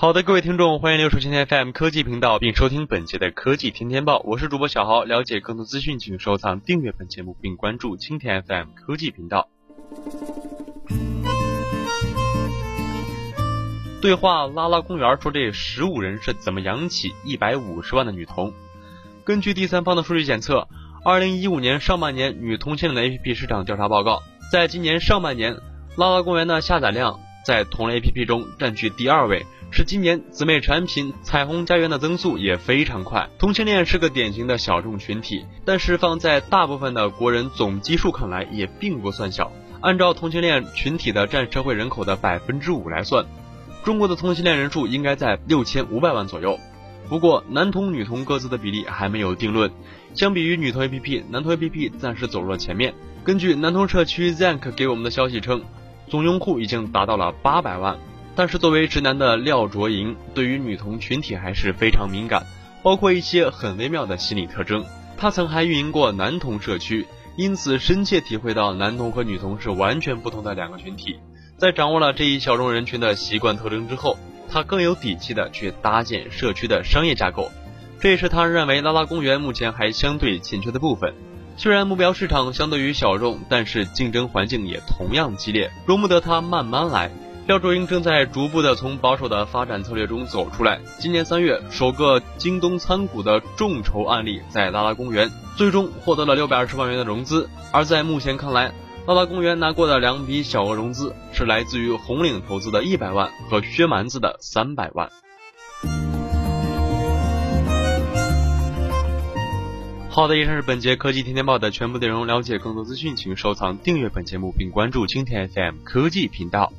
好的，各位听众，欢迎留守今天 FM 科技频道，并收听本节的科技天天报。我是主播小豪，了解更多资讯，请收藏、订阅本节目，并关注青田 FM 科技频道。对话拉拉公园说，这十五人是怎么养起一百五十万的女童？根据第三方的数据检测，二零一五年上半年女同性恋的 APP 市场调查报告，在今年上半年，拉拉公园的下载量在同类 APP 中占据第二位。是今年姊妹产品彩虹家园的增速也非常快。同性恋是个典型的小众群体，但是放在大部分的国人总基数看来也并不算小。按照同性恋群体的占社会人口的百分之五来算，中国的同性恋人数应该在六千五百万左右。不过男同女同各自的比例还没有定论。相比于女同 APP，男同 APP 暂时走入了前面。根据男同社区 Zank 给我们的消息称，总用户已经达到了八百万。但是作为直男的廖卓莹，对于女同群体还是非常敏感，包括一些很微妙的心理特征。他曾还运营过男同社区，因此深切体会到男同和女同是完全不同的两个群体。在掌握了这一小众人群的习惯特征之后，他更有底气的去搭建社区的商业架构。这也是他认为拉拉公园目前还相对欠缺的部分。虽然目标市场相对于小众，但是竞争环境也同样激烈，容不得他慢慢来。廖卓英正在逐步的从保守的发展策略中走出来。今年三月，首个京东参股的众筹案例在拉拉公园最终获得了六百二十万元的融资。而在目前看来，拉拉公园拿过的两笔小额融资是来自于红岭投资的一百万和薛蛮子的三百万。好的，以上是本节科技天天报的全部内容。了解更多资讯，请收藏、订阅本节目，并关注青田 FM 科技频道。